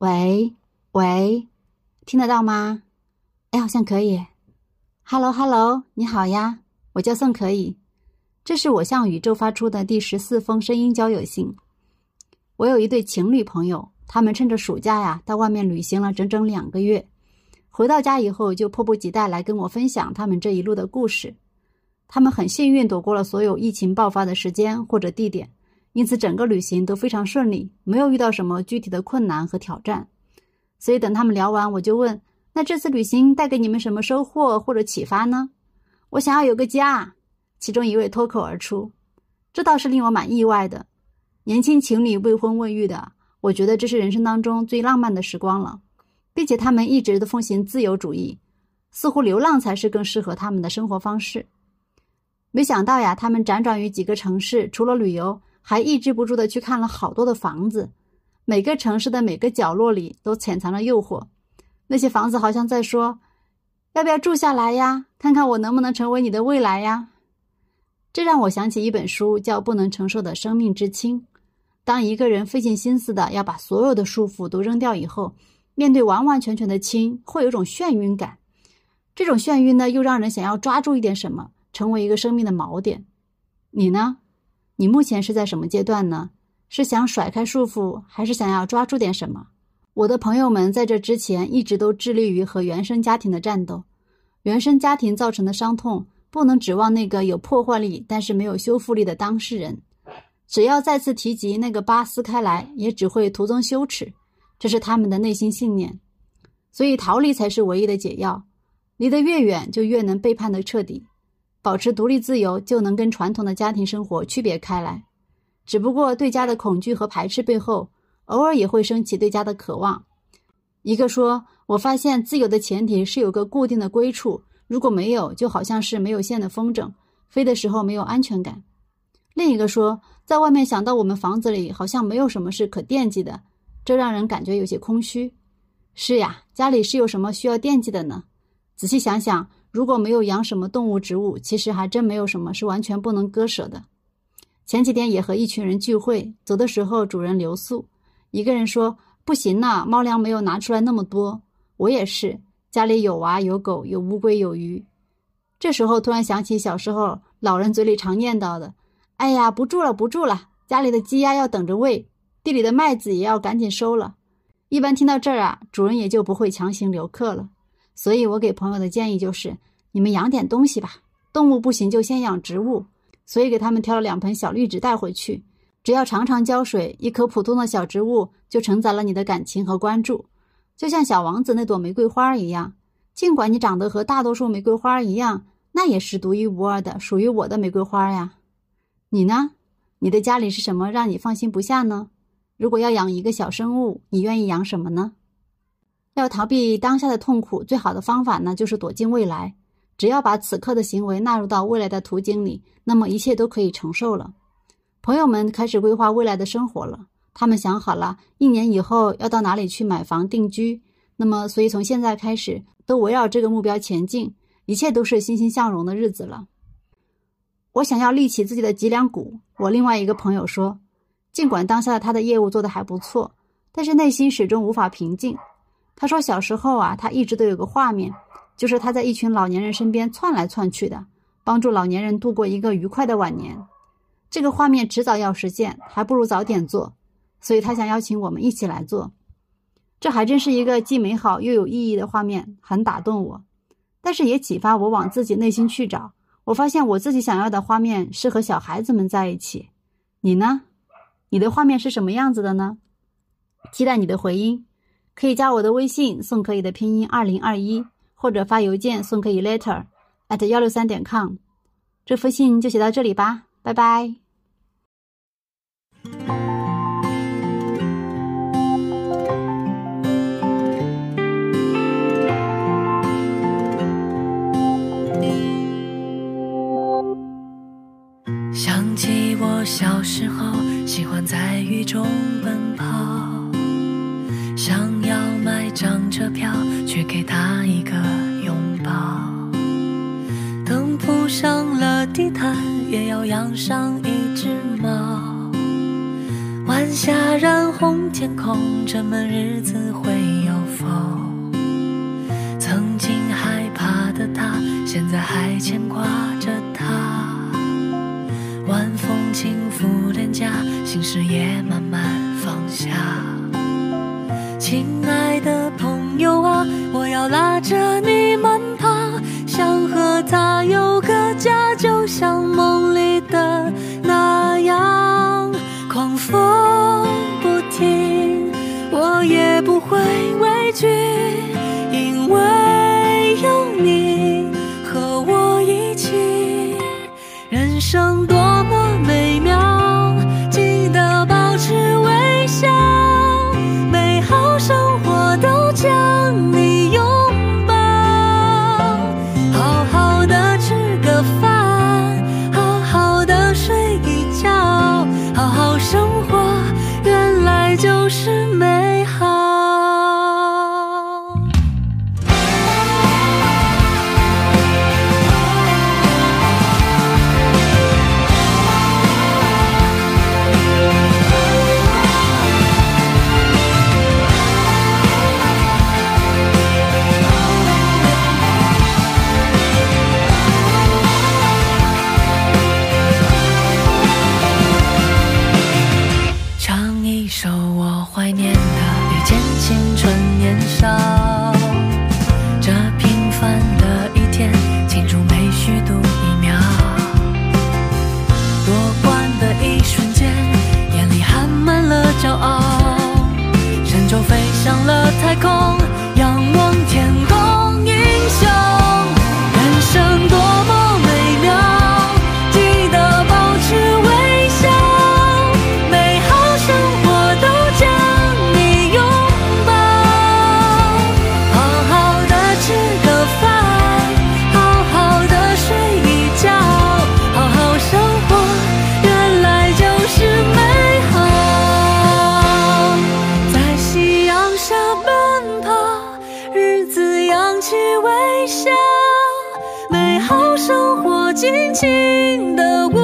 喂喂，听得到吗？哎，好像可以。Hello，Hello，你好呀，我叫宋可以。这是我向宇宙发出的第十四封声音交友信。我有一对情侣朋友，他们趁着暑假呀，到外面旅行了整整两个月。回到家以后，就迫不及待来跟我分享他们这一路的故事。他们很幸运躲过了所有疫情爆发的时间或者地点。因此，整个旅行都非常顺利，没有遇到什么具体的困难和挑战。所以，等他们聊完，我就问：“那这次旅行带给你们什么收获或者启发呢？”我想要有个家。其中一位脱口而出：“这倒是令我蛮意外的。年轻情侣未婚未育的，我觉得这是人生当中最浪漫的时光了，并且他们一直都奉行自由主义，似乎流浪才是更适合他们的生活方式。没想到呀，他们辗转于几个城市，除了旅游。”还抑制不住的去看了好多的房子，每个城市的每个角落里都潜藏着诱惑。那些房子好像在说：“要不要住下来呀？看看我能不能成为你的未来呀？”这让我想起一本书，叫《不能承受的生命之轻》。当一个人费尽心思的要把所有的束缚都扔掉以后，面对完完全全的轻，会有种眩晕感。这种眩晕呢，又让人想要抓住一点什么，成为一个生命的锚点。你呢？你目前是在什么阶段呢？是想甩开束缚，还是想要抓住点什么？我的朋友们在这之前一直都致力于和原生家庭的战斗。原生家庭造成的伤痛，不能指望那个有破坏力但是没有修复力的当事人。只要再次提及那个疤撕开来，也只会徒增羞耻。这是他们的内心信念。所以逃离才是唯一的解药。离得越远，就越能背叛得彻底。保持独立自由，就能跟传统的家庭生活区别开来。只不过对家的恐惧和排斥背后，偶尔也会升起对家的渴望。一个说：“我发现自由的前提是有个固定的归处，如果没有，就好像是没有线的风筝，飞的时候没有安全感。”另一个说：“在外面想到我们房子里好像没有什么是可惦记的，这让人感觉有些空虚。”是呀，家里是有什么需要惦记的呢？仔细想想。如果没有养什么动物植物，其实还真没有什么是完全不能割舍的。前几天也和一群人聚会，走的时候主人留宿，一个人说：“不行呐，猫粮没有拿出来那么多。”我也是，家里有娃有狗有乌龟有鱼。这时候突然想起小时候老人嘴里常念叨的：“哎呀，不住了不住了，家里的鸡鸭要等着喂，地里的麦子也要赶紧收了。”一般听到这儿啊，主人也就不会强行留客了。所以我给朋友的建议就是，你们养点东西吧，动物不行就先养植物。所以给他们挑了两盆小绿植带回去，只要常常浇水，一棵普通的小植物就承载了你的感情和关注，就像小王子那朵玫瑰花一样。尽管你长得和大多数玫瑰花一样，那也是独一无二的，属于我的玫瑰花呀。你呢？你的家里是什么让你放心不下呢？如果要养一个小生物，你愿意养什么呢？要逃避当下的痛苦，最好的方法呢，就是躲进未来。只要把此刻的行为纳入到未来的图景里，那么一切都可以承受了。朋友们开始规划未来的生活了，他们想好了，一年以后要到哪里去买房定居。那么，所以从现在开始，都围绕这个目标前进，一切都是欣欣向荣的日子了。我想要立起自己的脊梁骨。我另外一个朋友说，尽管当下他的业务做得还不错，但是内心始终无法平静。他说：“小时候啊，他一直都有个画面，就是他在一群老年人身边窜来窜去的，帮助老年人度过一个愉快的晚年。这个画面迟早要实现，还不如早点做。所以他想邀请我们一起来做。这还真是一个既美好又有意义的画面，很打动我，但是也启发我往自己内心去找。我发现我自己想要的画面是和小孩子们在一起。你呢？你的画面是什么样子的呢？期待你的回音。”可以加我的微信，宋可以的拼音二零二一，或者发邮件宋可以 letter at 幺六三点 com。这封信就写到这里吧，拜拜。想起我小时候，喜欢在雨中奔跑。上了地毯，也要养上一只猫。晚霞染红天空，这么日子会有否？曾经害怕的他，现在还牵挂着他。晚风轻拂脸颊，心事也慢慢放下。亲爱的朋友啊，我要拉着你慢跑，想和他有家，就像梦里的那样。狂风不停，我也不会畏惧，因为有你和我一起，人生多的温